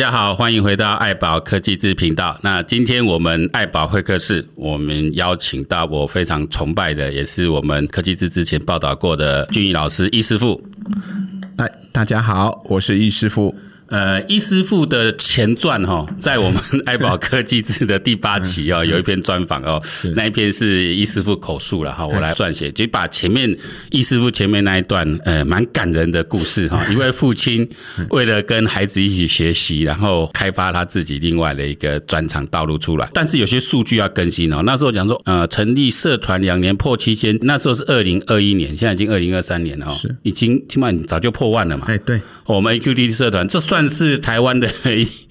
大家好，欢迎回到爱宝科技志频道。那今天我们爱宝会客室，我们邀请到我非常崇拜的，也是我们科技志之前报道过的俊逸老师，易师傅。哎，大家好，我是易师傅。呃，易师傅的前传哈，在我们 爱宝科技志的第八期哦，有一篇专访哦，那一篇是易师傅口述了哈，我来撰写，就把前面易师傅前面那一段呃蛮感人的故事哈，一位父亲为了跟孩子一起学习，然后开发他自己另外的一个专长道路出来，但是有些数据要更新哦。那时候讲说呃，成立社团两年破七千，那时候是二零二一年，现在已经二零二三年了哦，是已经起码早就破万了嘛。哎，对，我们 AQT 社团这算。算是台湾的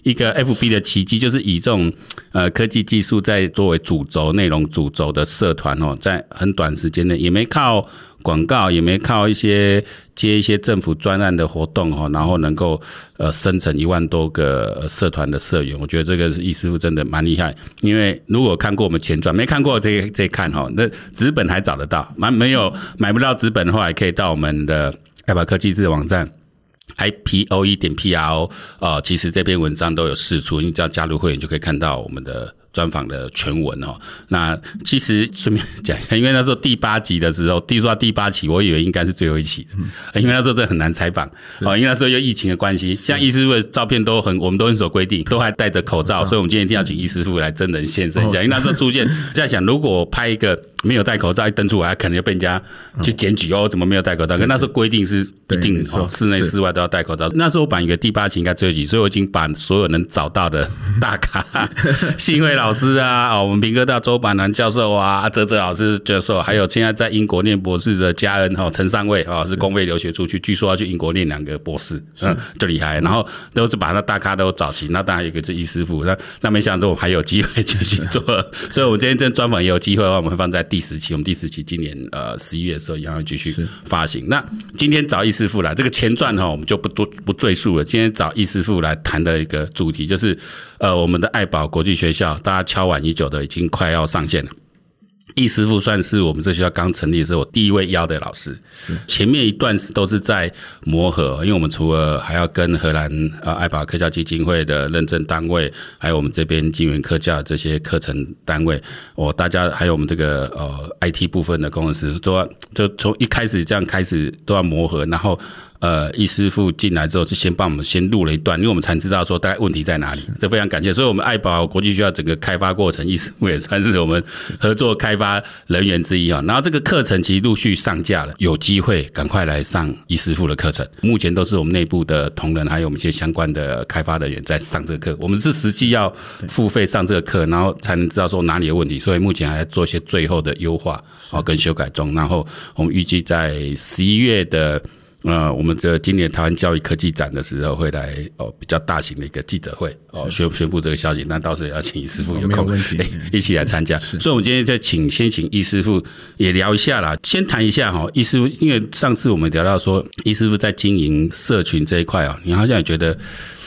一个 FB 的奇迹，就是以这种呃科技技术在作为主轴内容主轴的社团哦，在很短时间内也没靠广告，也没靠一些接一些政府专案的活动哦，然后能够呃生成一万多个社团的社员，我觉得这个易师傅真的蛮厉害。因为如果看过我们前传，没看过这这看哈，那纸本还找得到，蛮没有买不到纸本的话，也可以到我们的爱宝科技志网站。I p o e 点 p r o 哦，其实这篇文章都有释出，你只要加入会员就可以看到我们的。专访的全文哦，那其实顺便讲一下，因为那时候第八集的时候，第说第八期，我以为应该是最后一期，因为那时候真的很难采访。哦，因为那时候有疫情的关系，像易师傅的照片都很，我们都很守规定，都还戴着口罩，所以我们今天一定要请易师傅来真人现身一下，因为那时候出现在想，如果拍一个没有戴口罩一登出来，可能就被人家去检举哦，怎么没有戴口罩？可那时候规定是一定哦，室内室外都要戴口罩。那时候我版一个第八期应该最后一集，所以我已经把所有能找到的大咖，幸会。老师啊，我们平哥大周板南教授啊，哲哲老师教授，还有现在在英国念博士的家人哈，陈尚蔚啊，是公费留学出去，据说要去英国念两个博士，嗯，就厉害。然后都是把那大咖都找齐，那当然有个是易师傅，那那没想到我们还有机会继续做，所以我们今天这专访也有机会的话，我们会放在第十期，我们第十期今年呃十一月的时候一样会继续发行。那今天找易师傅来，这个前传哈，我们就不多不赘述了。今天找易师傅来谈的一个主题就是呃我们的爱宝国际学校。大家敲碗已久的，已经快要上线了。易师傅算是我们这学校刚成立的时候我第一位邀的老师。是前面一段是都是在磨合，因为我们除了还要跟荷兰呃爱宝科教基金会的认证单位，还有我们这边金源科教这些课程单位，哦，大家还有我们这个呃 IT 部分的工程师，都要就从一开始这样开始都要磨合，然后。呃，易师傅进来之后，就先帮我们先录了一段，因为我们才知道说大概问题在哪里，这非常感谢。所以，我们爱宝国际学校整个开发过程，易师傅也算是我们合作开发人员之一啊。然后，这个课程其实陆续上架了，有机会赶快来上易师傅的课程。目前都是我们内部的同仁，还有我们一些相关的开发人员在上这个课。我们是实际要付费上这个课，然后才能知道说哪里有问题。所以，目前还在做一些最后的优化哦跟修改中。然后，我们预计在十一月的。呃，我们的今年台湾教育科技展的时候会来哦，比较大型的一个记者会哦，宣宣布这个消息。那到时候要请易师傅有空，一起来参加。所以，我们今天就请先请易师傅也聊一下啦，先谈一下哈，易师傅，因为上次我们聊到说，易师傅在经营社群这一块啊，你好像也觉得。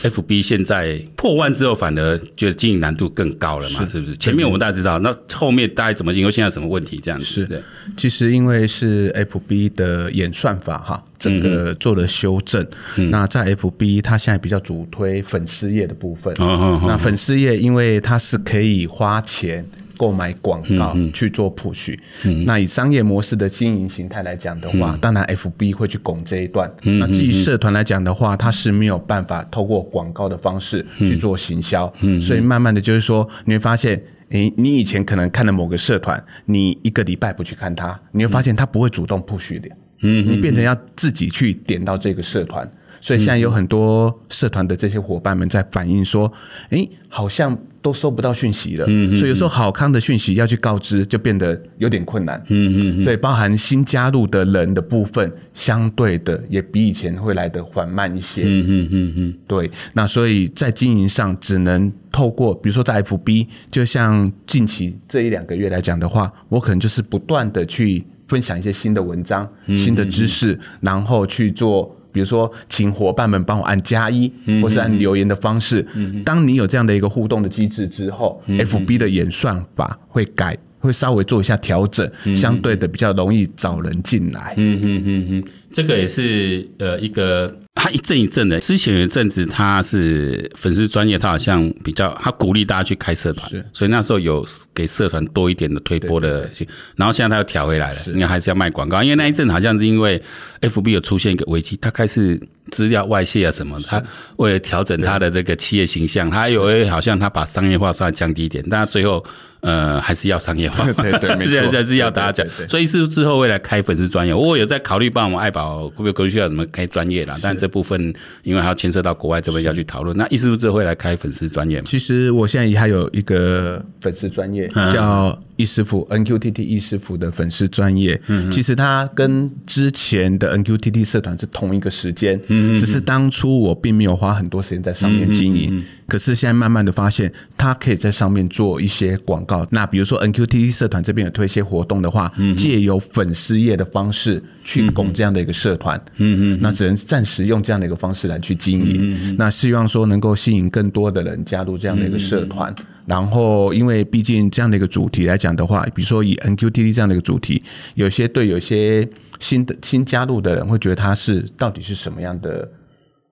FB 现在破万之后，反而觉得经营难度更高了嘛？是不是？前面我们大家知道，那后面大概怎么因为现在什么问题这样子？是的，其实因为是 FB 的演算法哈，整个做了修正。嗯、那在 FB，它现在比较主推粉丝页的部分。嗯、那粉丝页，因为它是可以花钱。购买广告去做 push，那以商业模式的经营形态来讲的话，当然 FB 会去拱这一段。那基于社团来讲的话，它是没有办法透过广告的方式去做行销，所以慢慢的就是说，你会发现，诶，你以前可能看了某个社团，你一个礼拜不去看它，你会发现它不会主动 push 的，你变成要自己去点到这个社团。所以现在有很多社团的这些伙伴们在反映说，诶，好像都收不到讯息了。嗯，所以有时候好康的讯息要去告知，就变得有点困难。嗯嗯。所以包含新加入的人的部分，相对的也比以前会来得缓慢一些。嗯嗯嗯嗯。对，那所以在经营上只能透过，比如说在 FB，就像近期这一两个月来讲的话，我可能就是不断的去分享一些新的文章、新的知识，然后去做。比如说，请伙伴们帮我按加一，或是按留言的方式。当你有这样的一个互动的机制之后，FB 的演算法会改，会稍微做一下调整，相对的比较容易找人进来。嗯嗯嗯嗯，这个也是呃一个他一阵一阵的。之前有一阵子他是粉丝专业，他好像比较他鼓励大家去开社团，所以那时候有给社团多一点的推波的。然后现在他又调回来了，因为还是要卖广告，因为那一阵好像是因为 FB 有出现一个危机，大概是资料外泄啊什么，他为了调整他的这个企业形象，他有好像他把商业化稍微降低一点，但他最后。呃，还是要商业化，对对，没错，还是要大家讲。所以是之后未来开粉丝专业，我有在考虑帮我们爱宝会不会过去要怎么开专业啦。但这部分因为还要牵涉到国外这边要去讨论。那意思是之后会来开粉丝专业吗？其实我现在也还有一个粉丝专业叫。易师傅 NQTT 易师傅的粉丝专业，嗯，其实他跟之前的 NQTT 社团是同一个时间，嗯，只是当初我并没有花很多时间在上面经营，嗯，可是现在慢慢的发现，他可以在上面做一些广告。那比如说 NQTT 社团这边有推一些活动的话，借由粉丝页的方式去供这样的一个社团，嗯嗯，那只能暂时用这样的一个方式来去经营，那希望说能够吸引更多的人加入这样的一个社团。然后，因为毕竟这样的一个主题来讲的话，比如说以 NQTT 这样的一个主题，有些对有些新的新加入的人会觉得它是到底是什么样的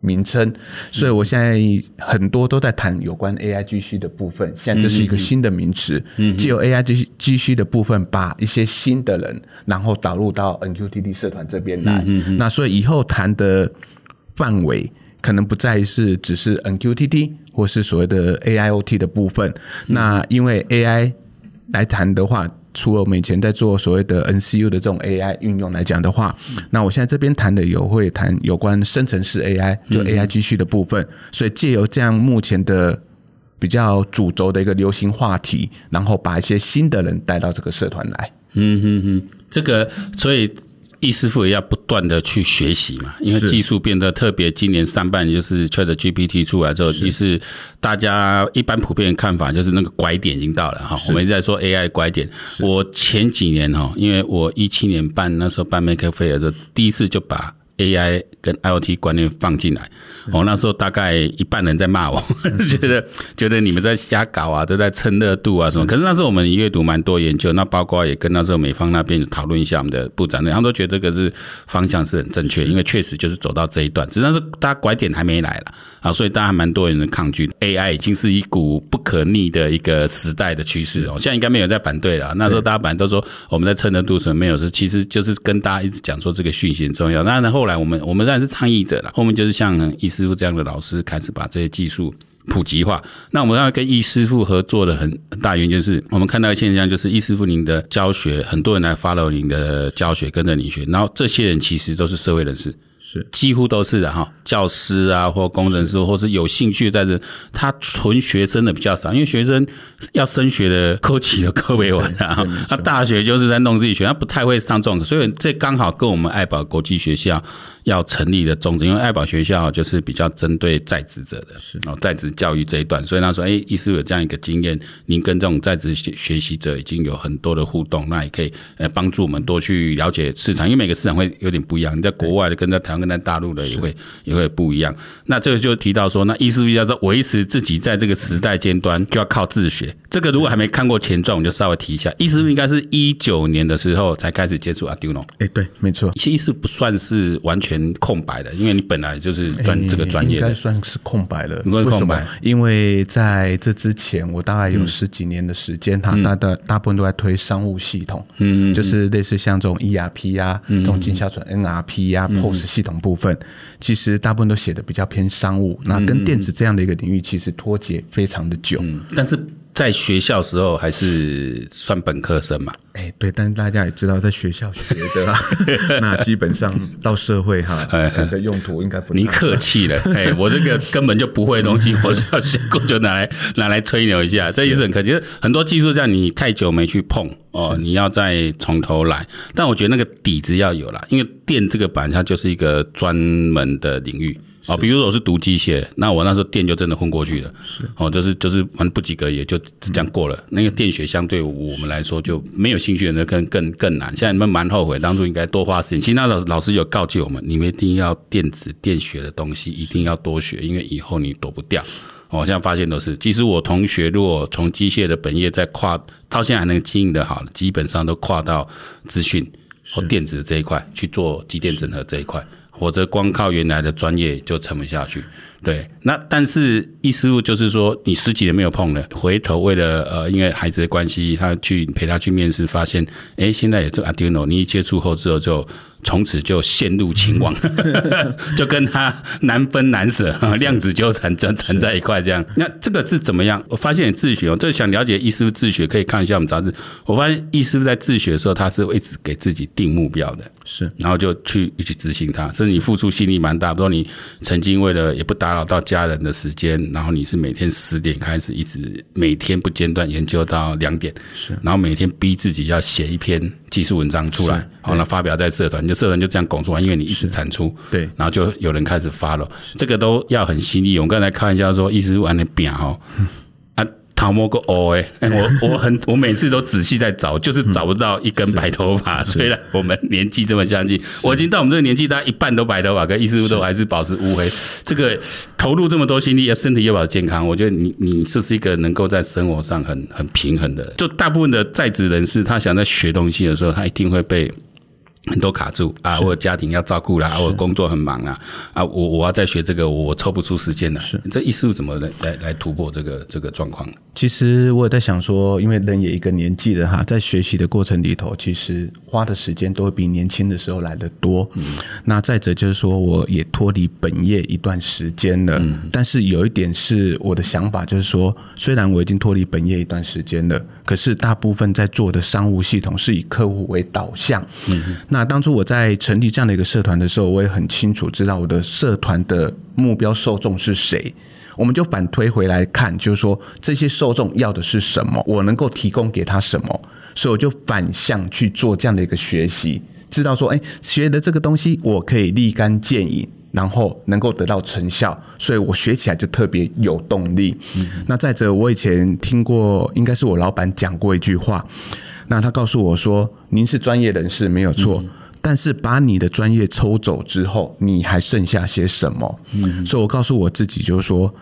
名称，所以我现在很多都在谈有关 AIGC 的部分。现在这是一个新的名词，借由 AIGC 的部分，把一些新的人然后导入到 NQTT 社团这边来。那所以以后谈的范围可能不再是只是 NQTT。或是所谓的 AIoT 的部分，那因为 AI 来谈的话，除了我们以前在做所谓的 NCU 的这种 AI 运用来讲的话，那我现在这边谈的有会谈有关生成式 AI，就 AI 继续的部分，所以借由这样目前的比较主轴的一个流行话题，然后把一些新的人带到这个社团来。嗯哼哼，这个所以。易师傅也要不断的去学习嘛，因为技术变得特别。今年上半年就是 ChatGPT 出来之后，其实大家一般普遍的看法就是那个拐点已经到了哈。我们一直在说 AI 拐点。我前几年哈，因为我一七年办那时候办 Maker Faire 的时候，第一次就把 AI 跟 IoT 观念放进来，哦，那时候大概一半人在骂我，觉得觉得你们在瞎搞啊，都在蹭热度啊什么。可是那时候我们阅读蛮多研究，那包括也跟那时候美方那边讨论一下我们的部长，他们都觉得这个是方向是很正确，因为确实就是走到这一段，只是大家拐点还没来了啊，所以大家还蛮多人的抗拒。AI 已经是一股不可逆的一个时代的趋势哦，现在应该没有在反对了。那时候大家本来都说我们在蹭热度什么没有，说其实就是跟大家一直讲说这个讯息很重要。那然后来我们我们当然是倡议者了，后面就是像易师傅这样的老师开始把这些技术普及化。那我们要跟易师傅合作的很大原因就是，我们看到的现象就是易师傅您的教学，很多人来 follow 您的教学，跟着你学，然后这些人其实都是社会人士。是。几乎都是的哈，教师啊，或工程师，或是有兴趣在这，他纯学生的比较少，因为学生要升学的科技的科没完啊。他大学就是在弄自己学，他不太会上这种，所以这刚好跟我们爱宝国际学校要成立的宗旨，因为爱宝学校就是比较针对在职者的，哦，在职教育这一段，所以他说，哎，意思有这样一个经验，您跟这种在职学学习者已经有很多的互动，那也可以呃帮助我们多去了解市场，因为每个市场会有点不一样，你在国外的跟在台湾跟在大陆的也会也会不一样。那这个就提到说，那意思是要说维持自己在这个时代尖端，就要靠自学。这个如果还没看过前传，我就稍微提一下。意思应该是一九年的时候才开始接触 Arduino。哎，对，没错。其实不算是完全空白的，因为你本来就是专这个专业的，应该算是空白了。为什么？因为在这之前，我大概有十几年的时间，他大大大部分都在推商务系统，嗯，就是类似像这种 ERP 啊，这种进销存 NRP 啊，POS 系统部分。其实大部分都写的比较偏商务，那跟电子这样的一个领域其实脱节非常的久。嗯，但是在学校时候还是算本科生嘛？哎，对，但是大家也知道，在学校学的，那基本上到社会哈，的用途应该不。你客气了，哎，我这个根本就不会的东西，我是要学过就拿来拿来吹牛一下，这意思很客气。很多技术这样，你太久没去碰哦，你要再从头来。但我觉得那个底子要有啦，因为电这个板它就是一个专门的领域。啊，比如说我是读机械，那我那时候电就真的混过去了，是哦，就是就是反正不及格也就这样过了。嗯、那个电学相对我们来说就没有兴趣的人更更更难。现在你们蛮后悔当初应该多花时间。其实那老老师有告诫我们，你们一定要电子电学的东西一定要多学，因为以后你躲不掉。我现在发现都是，其实我同学如果从机械的本业再跨到现在还能经营的好，基本上都跨到资讯或电子这一块去做机电整合这一块。否则光靠原来的专业就撑不下去。对，那但是意思就是说，你十几年没有碰了，回头为了呃，因为孩子的关系，他去陪他去面试，发现，哎，现在有这个 Arduino，你一接触后之后就。从此就陷入情网，就跟他难分难舍，量子纠缠缠缠在一块这样。那这个是怎么样？我发现你自学哦，就是想了解易师傅自学，可以看一下我们杂志。我发现易师傅在自学的时候，他是会一直给自己定目标的，是，然后就去一起执行它。甚至你付出心力蛮大，比如说你曾经为了也不打扰到家人的时间，然后你是每天十点开始，一直每天不间断研究到两点，是，然后每天逼自己要写一篇技术文章出来，好，那发表在社团。就社团就这样拱出来，因为你一直产出，对，然后就有人开始发了，这个都要很犀利。我刚才开玩笑说，意思是玩的扁哈，啊，头毛个哦哎，我 我很我每次都仔细在找，就是找不到一根白头发。虽然我们年纪这么相近，我已经到我们这个年纪，大家一半都白头发，跟意思都还是保持乌黑。这个投入这么多心力，要身体又保健康，我觉得你你是不是一个能够在生活上很很平衡的？就大部分的在职人士，他想在学东西的时候，他一定会被。很多卡住啊！我家庭要照顾啦，我工作很忙啊！啊，我我要再学这个，我抽不出时间来。是，这意思是怎么来来来突破这个这个状况？其实我也在想说，因为人也一个年纪了哈，在学习的过程里头，其实花的时间都会比年轻的时候来得多。嗯，那再者就是说，我也脱离本业一段时间了。嗯，但是有一点是我的想法，就是说，虽然我已经脱离本业一段时间了，可是大部分在做的商务系统是以客户为导向。嗯，那当初我在成立这样的一个社团的时候，我也很清楚知道我的社团的目标受众是谁。我们就反推回来看，就是说这些受众要的是什么，我能够提供给他什么，所以我就反向去做这样的一个学习，知道说，哎，学的这个东西我可以立竿见影，然后能够得到成效，所以我学起来就特别有动力。嗯、那再者，我以前听过，应该是我老板讲过一句话，那他告诉我说，您是专业人士没有错。嗯但是把你的专业抽走之后，你还剩下些什么？嗯，所以我告诉我自己，就是说，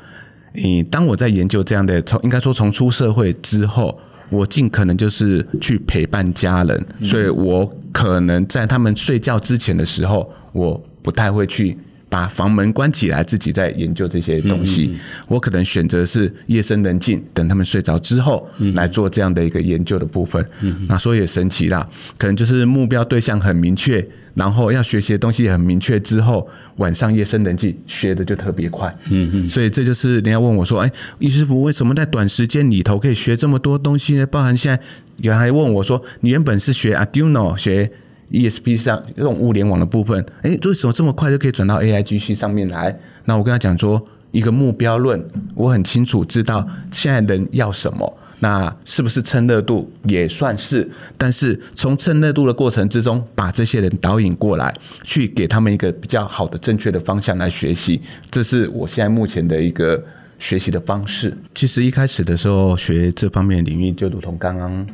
你当我在研究这样的，从应该说从出社会之后，我尽可能就是去陪伴家人，所以我可能在他们睡觉之前的时候，我不太会去。把房门关起来，自己在研究这些东西。我可能选择是夜深人静，等他们睡着之后来做这样的一个研究的部分。嗯那所以也神奇啦，可能就是目标对象很明确，然后要学习的东西也很明确之后，晚上夜深人静学的就特别快。嗯嗯。所以这就是人家问我说：“哎，易师傅为什么在短时间里头可以学这么多东西呢？”包含现在有人还问我说：“你原本是学 Arduino 学？” ESP 上这种物联网的部分，哎，为什么这么快就可以转到 AIGC 上面来？那我跟他讲说，一个目标论，我很清楚知道现在人要什么，那是不是蹭热度也算是？但是从蹭热度的过程之中，把这些人导引过来，去给他们一个比较好的、正确的方向来学习，这是我现在目前的一个学习的方式。其实一开始的时候学这方面领域，就如同刚刚。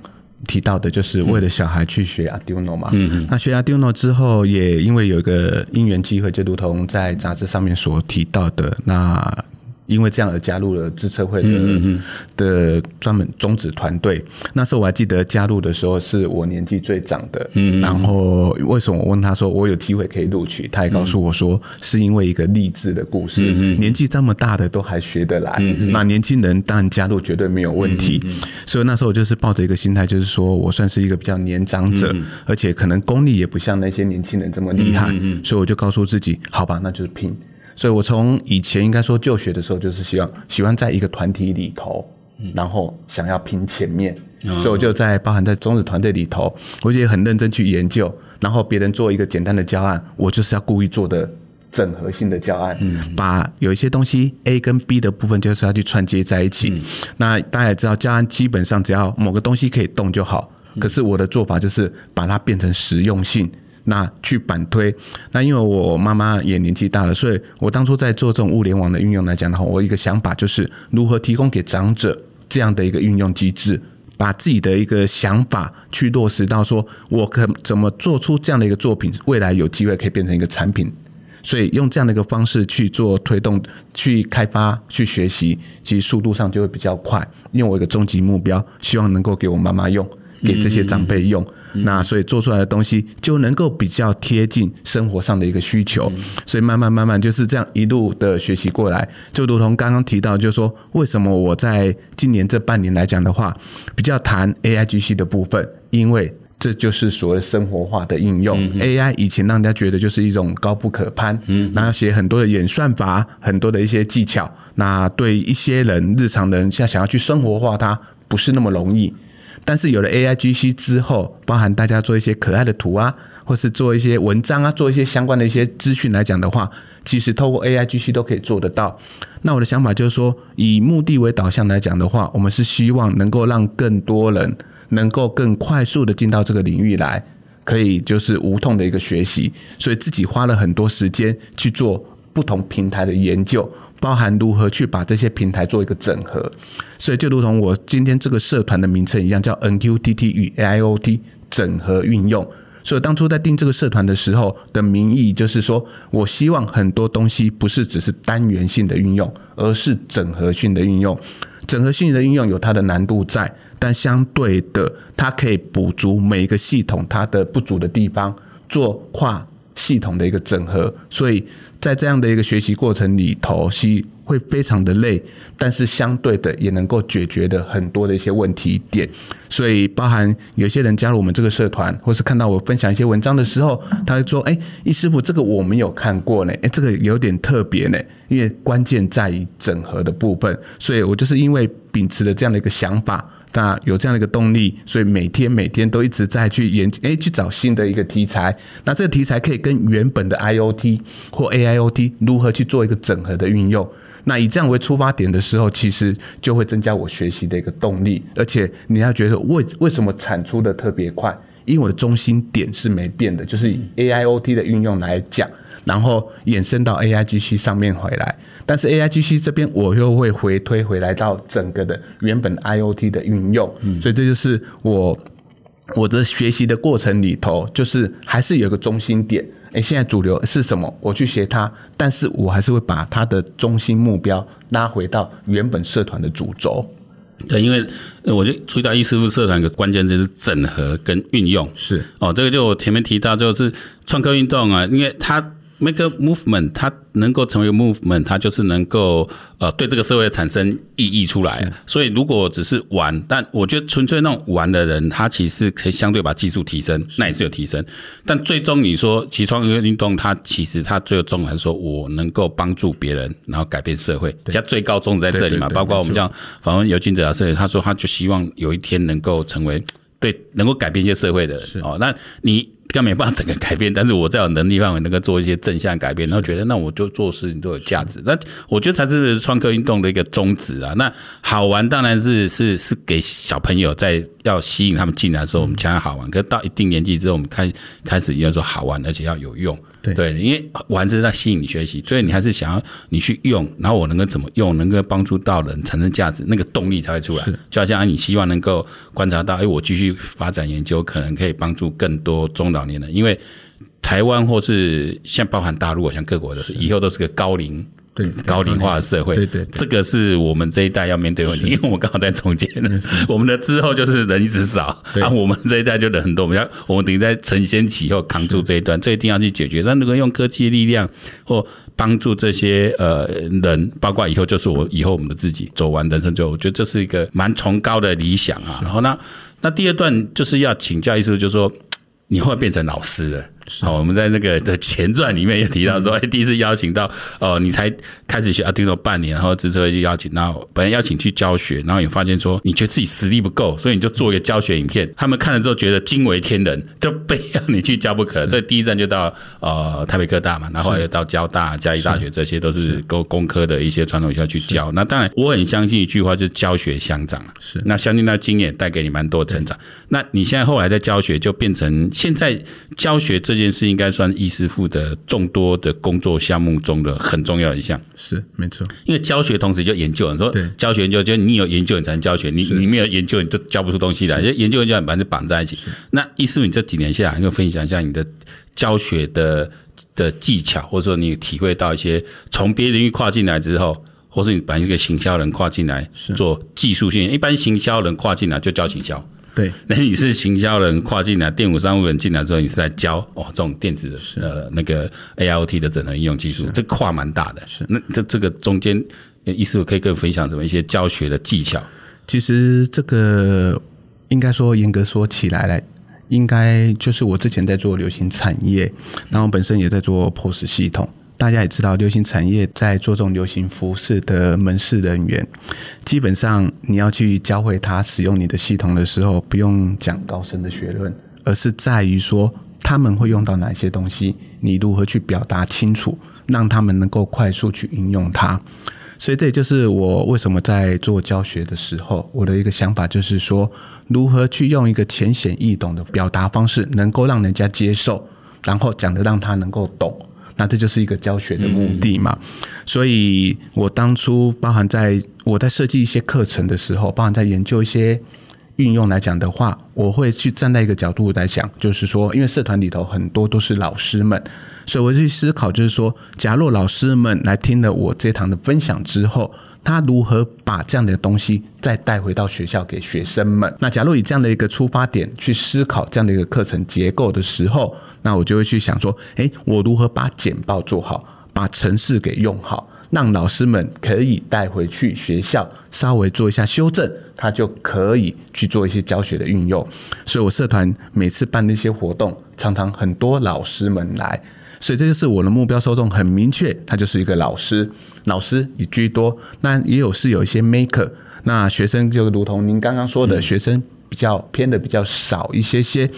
提到的就是为了小孩去学 Arduino 嘛，嗯嗯，那学 Arduino 之后，也因为有一个因缘机会，就如同在杂志上面所提到的那。因为这样而加入了自测会的的专门种子团队。那时候我还记得加入的时候是我年纪最长的。嗯，然后为什么我问他说我有机会可以录取？他也告诉我说是因为一个励志的故事。嗯，年纪这么大的都还学得来，那年轻人当然加入绝对没有问题。所以那时候我就是抱着一个心态，就是说我算是一个比较年长者，而且可能功力也不像那些年轻人这么厉害。所以我就告诉自己，好吧，那就是拼。所以，我从以前应该说就学的时候，就是希望喜欢在一个团体里头，然后想要拼前面，所以我就在包含在中子团队里头，我也很认真去研究。然后别人做一个简单的教案，我就是要故意做的整合性的教案，把有一些东西 A 跟 B 的部分就是要去串接在一起。那大家也知道，教案基本上只要某个东西可以动就好。可是我的做法就是把它变成实用性。那去反推，那因为我妈妈也年纪大了，所以我当初在做这种物联网的运用来讲的话，我一个想法就是如何提供给长者这样的一个运用机制，把自己的一个想法去落实到说，我可怎么做出这样的一个作品，未来有机会可以变成一个产品，所以用这样的一个方式去做推动、去开发、去学习，其实速度上就会比较快。因为我一个终极目标，希望能够给我妈妈用，给这些长辈用。嗯、那所以做出来的东西就能够比较贴近生活上的一个需求。嗯、所以慢慢慢慢就是这样一路的学习过来，就如同刚刚提到，就是说为什么我在今年这半年来讲的话，比较谈 AIGC 的部分，因为。这就是所谓生活化的应用。嗯、AI 以前让人家觉得就是一种高不可攀，嗯，那要写很多的演算法，很多的一些技巧，那对一些人日常人现在想要去生活化它，不是那么容易。但是有了 AIGC 之后，包含大家做一些可爱的图啊，或是做一些文章啊，做一些相关的一些资讯来讲的话，其实透过 AIGC 都可以做得到。那我的想法就是说，以目的为导向来讲的话，我们是希望能够让更多人。能够更快速的进到这个领域来，可以就是无痛的一个学习，所以自己花了很多时间去做不同平台的研究，包含如何去把这些平台做一个整合。所以就如同我今天这个社团的名称一样，叫 NQTT 与 AIoT 整合运用。所以当初在定这个社团的时候的名义，就是说我希望很多东西不是只是单元性的运用，而是整合性的运用。整合性的运用有它的难度在。但相对的，它可以补足每一个系统它的不足的地方，做跨系统的一个整合。所以在这样的一个学习过程里头，是会非常的累，但是相对的也能够解决的很多的一些问题点。所以包含有些人加入我们这个社团，或是看到我分享一些文章的时候，他会说：“哎，易师傅，这个我没有看过呢，哎，这个有点特别呢，因为关键在于整合的部分。”所以我就是因为秉持了这样的一个想法。那有这样的一个动力，所以每天每天都一直在去研究，哎，去找新的一个题材。那这个题材可以跟原本的 IoT 或 AIoT 如何去做一个整合的运用？那以这样为出发点的时候，其实就会增加我学习的一个动力。而且你要觉得为为什么产出的特别快？因为我的中心点是没变的，就是以 AIoT 的运用来讲，然后衍生到 AIGC 上面回来。但是 AIGC 这边我又会回推回来到整个的原本 IoT 的运用，嗯，所以这就是我我的学习的过程里头，就是还是有个中心点。诶，现在主流是什么？我去学它，但是我还是会把它的中心目标拉回到原本社团的主轴。对，因为我就注意到易师傅社团的关键就是整合跟运用。是哦，这个就我前面提到就是创客运动啊，因为它。Make a movement，它能够成为 movement，它就是能够呃对这个社会产生意义出来。所以如果只是玩，但我觉得纯粹那种玩的人，他其实可以相对把技术提升，那也是有提升。但最终你说骑创客运动，它其实它最终还是说我能够帮助别人，然后改变社会，加最高宗旨在这里嘛。包括我们这样访问尤金哲老师，他说他就希望有一天能够成为对能够改变一些社会的人。哦，那你。根本没办法整个改变，但是我在有能力范围能够做一些正向改变，然后觉得那我就做事情都有价值。那我觉得才是创客运动的一个宗旨啊。那好玩当然是是是给小朋友在要吸引他们进来的时候，我们强调好玩。可是到一定年纪之后，我们开开始要说好玩，而且要有用。对，因为玩是在吸引你学习，所以你还是想要你去用，然后我能够怎么用，能够帮助到人，产生价值，那个动力才会出来。就好像你希望能够观察到，哎，我继续发展研究，可能可以帮助更多中老年人，因为台湾或是像包含大陆，像各国的，以后都是个高龄。对 高龄化的社会，对对，这个是我们这一代要面对问题，因为我们刚好在中间。我们的之后就是人一直少，然后我们这一代就人很多，我们要我们等于在承先启后扛住这一段，这一定要去解决。那如果用科技力量或帮助这些呃人，包括以后就是我以后我们的自己走完人生之后，我觉得这是一个蛮崇高的理想啊。然后那那第二段就是要请教，意思就是说你会变成老师了。好，我们在那个的前传里面也提到说，哎，第一次邀请到哦，你才开始学 Arduino 半年，然后之后就邀请然后，本来邀请去教学，然后也发现说，你觉得自己实力不够，所以你就做一个教学影片，他们看了之后觉得惊为天人，就非要你去教不可。所以第一站就到呃台北科大嘛，然后又到交大、嘉义大学，这些都是工工科的一些传统学校去教。那当然，我很相信一句话，就是教学相长。是，那相信那经验带给你蛮多成长。那你现在后来在教学，就变成现在教学这。这件事应该算易师傅的众多的工作项目中的很重要的一项，是没错。因为教学同时就研究，你说教学研究，就你有研究你才能教学，你你没有研究你就教不出东西来。研究研究反正绑在一起。那易师傅，你这几年下来，你就分享一下你的教学的的技巧，或者说你体会到一些从别的领域跨进来之后，或是你把一个行销人跨进来做技术性，一般行销人跨进来就教行销。对，那你是行销人跨进来，电子商务人进来之后，你是在教哦这种电子的呃那个 AIoT 的整合应用技术，这跨蛮大的。是，那这这个中间意思可以跟我分享什么一些教学的技巧？其实这个应该说严格说起来来。应该就是我之前在做流行产业，然后本身也在做 POS 系统。大家也知道，流行产业在做这种流行服饰的门市人员，基本上你要去教会他使用你的系统的时候，不用讲高深的学论，而是在于说他们会用到哪些东西，你如何去表达清楚，让他们能够快速去应用它。所以这也就是我为什么在做教学的时候，我的一个想法就是说，如何去用一个浅显易懂的表达方式，能够让人家接受，然后讲得让他能够懂，那这就是一个教学的目的嘛。所以我当初包含在我在设计一些课程的时候，包含在研究一些运用来讲的话，我会去站在一个角度来想，就是说，因为社团里头很多都是老师们。所以我去思考，就是说，假若老师们来听了我这堂的分享之后，他如何把这样的东西再带回到学校给学生们？那假如以这样的一个出发点去思考这样的一个课程结构的时候，那我就会去想说，诶，我如何把简报做好，把程式给用好，让老师们可以带回去学校稍微做一下修正，他就可以去做一些教学的运用。所以我社团每次办的一些活动，常常很多老师们来。所以这就是我的目标受众很明确，他就是一个老师，老师也居多，那也有是有一些 maker，那学生就如同您刚刚说的，学生比较偏的比较少一些些，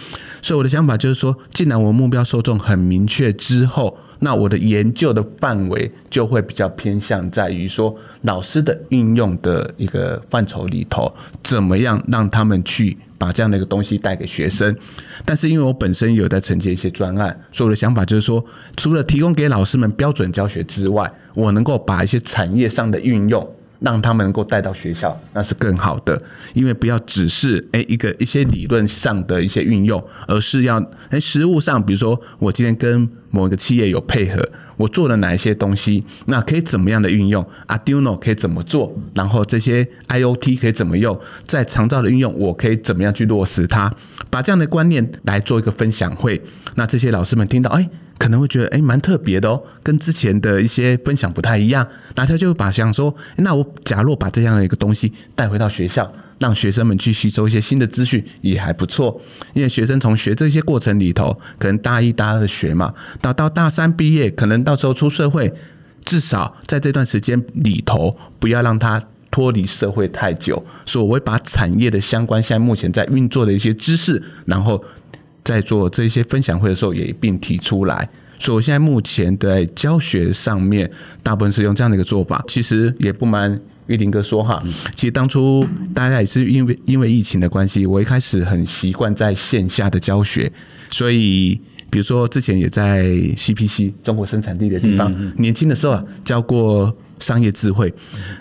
所以我的想法就是说，既然我目标受众很明确之后，那我的研究的范围就会比较偏向在于说，老师的运用的一个范畴里头，怎么样让他们去。把这样的一个东西带给学生，但是因为我本身有在承接一些专案，所以我的想法就是说，除了提供给老师们标准教学之外，我能够把一些产业上的运用，让他们能够带到学校，那是更好的。因为不要只是诶一个一些理论上的一些运用，而是要诶实物上，比如说我今天跟某一个企业有配合。我做了哪一些东西？那可以怎么样的运用？Arduino 可以怎么做？然后这些 IoT 可以怎么用？在长照的运用，我可以怎么样去落实它？把这样的观念来做一个分享会。那这些老师们听到，哎，可能会觉得，哎，蛮特别的哦，跟之前的一些分享不太一样。那他就把想说，那我假若把这样的一个东西带回到学校。让学生们去吸收一些新的资讯也还不错，因为学生从学这些过程里头，可能大一、大二学嘛，到到大三毕业，可能到时候出社会，至少在这段时间里头，不要让他脱离社会太久。所以我会把产业的相关，现在目前在运作的一些知识，然后在做这些分享会的时候也一并提出来。所以我现在目前在教学上面，大部分是用这样的一个做法，其实也不瞒。玉林哥说哈，其实当初大家也是因为因为疫情的关系，我一开始很习惯在线下的教学，所以比如说之前也在 CPC 中国生产力的地方，年轻的时候啊教过商业智慧，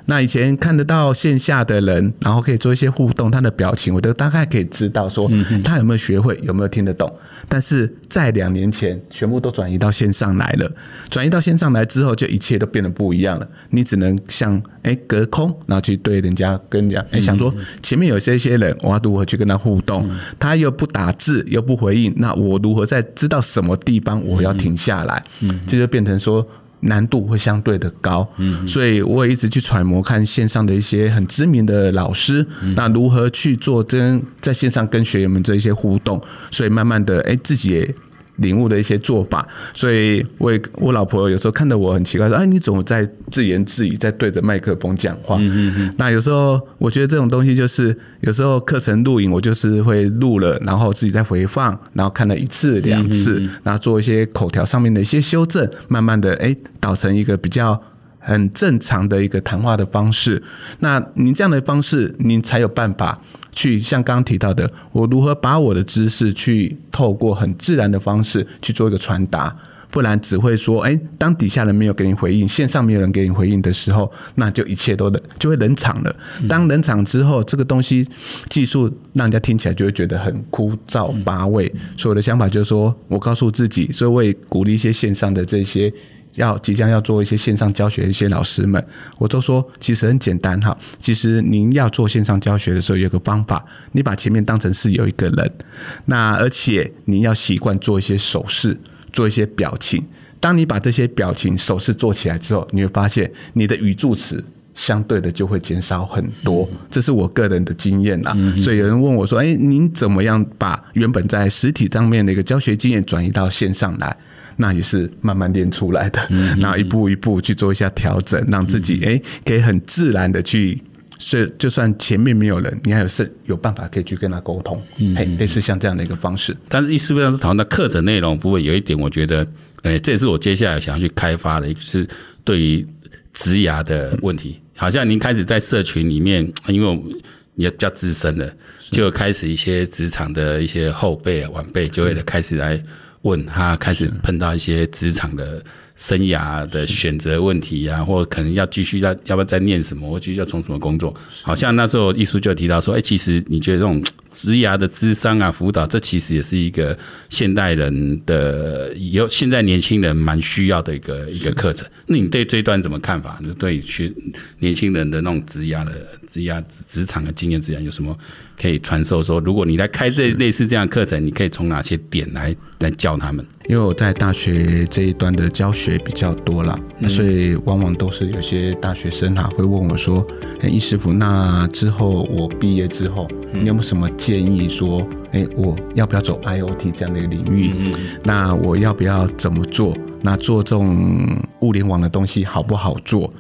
那以前看得到线下的人，然后可以做一些互动，他的表情我都大概可以知道说他有没有学会，有没有听得懂。但是在两年前，全部都转移到线上来了。转移到线上来之后，就一切都变得不一样了。你只能像哎隔空，然后去对人家跟人家哎想说，前面有些些人，我要如何去跟他互动？他又不打字，又不回应，那我如何在知道什么地方我要停下来？嗯，这就变成说。难度会相对的高，嗯，所以我也一直去揣摩看线上的一些很知名的老师，那如何去做真在线上跟学员们这一些互动，所以慢慢的，哎，自己也。领悟的一些做法，所以我也我老婆有时候看到我很奇怪，说：“哎，你怎么在自言自语，在对着麦克风讲话？”嗯嗯嗯。那有时候我觉得这种东西就是，有时候课程录影，我就是会录了，然后自己再回放，然后看了一次两次，然后做一些口条上面的一些修正，慢慢的哎，导成一个比较很正常的一个谈话的方式。那您这样的方式，您才有办法。去像刚刚提到的，我如何把我的知识去透过很自然的方式去做一个传达，不然只会说，哎，当底下人没有给你回应，线上没有人给你回应的时候，那就一切都冷，就会冷场了。当冷场之后，这个东西技术让人家听起来就会觉得很枯燥乏味。所以我的想法就是说，我告诉自己，所以我也鼓励一些线上的这些。要即将要做一些线上教学的一些老师们，我都说其实很简单哈。其实您要做线上教学的时候，有个方法，你把前面当成是有一个人，那而且你要习惯做一些手势，做一些表情。当你把这些表情、手势做起来之后，你会发现你的语助词相对的就会减少很多。这是我个人的经验啦。所以有人问我说：“哎，您怎么样把原本在实体上面的一个教学经验转移到线上来？”那也是慢慢练出来的，然后一步一步去做一下调整，让自己哎可以很自然的去，所以就算前面没有人，你还有是有办法可以去跟他沟通，哎，类似像这样的一个方式。但是意思非常是讨论到课程内容部分，有一点我觉得。哎，这也是我接下来想要去开发的，就是对于职涯的问题。好像您开始在社群里面，因为也比较资深的，就开始一些职场的一些后辈啊、晚辈，就会开始来问他，开始碰到一些职场的生涯的选择问题啊，或可能要继续要要不要再念什么，或继续要从什么工作。好像那时候艺术就提到说，哎，其实你觉得这种。职涯的智商啊，辅导，这其实也是一个现代人的有现在年轻人蛮需要的一个一个课程。那你对这一段怎么看法？就对学年轻人的那种职涯的职涯职场的经验，资源有什么可以传授？说如果你在开这类似这样课程，你可以从哪些点来来教他们？因为我在大学这一端的教学比较多了，所以往往都是有些大学生啊会问我说：“哎，易师傅，那之后我毕业之后，你有没有什么？”建议说：“哎，我要不要走 IoT 这样的一个领域？嗯、那我要不要怎么做？那做这种物联网的东西好不好做？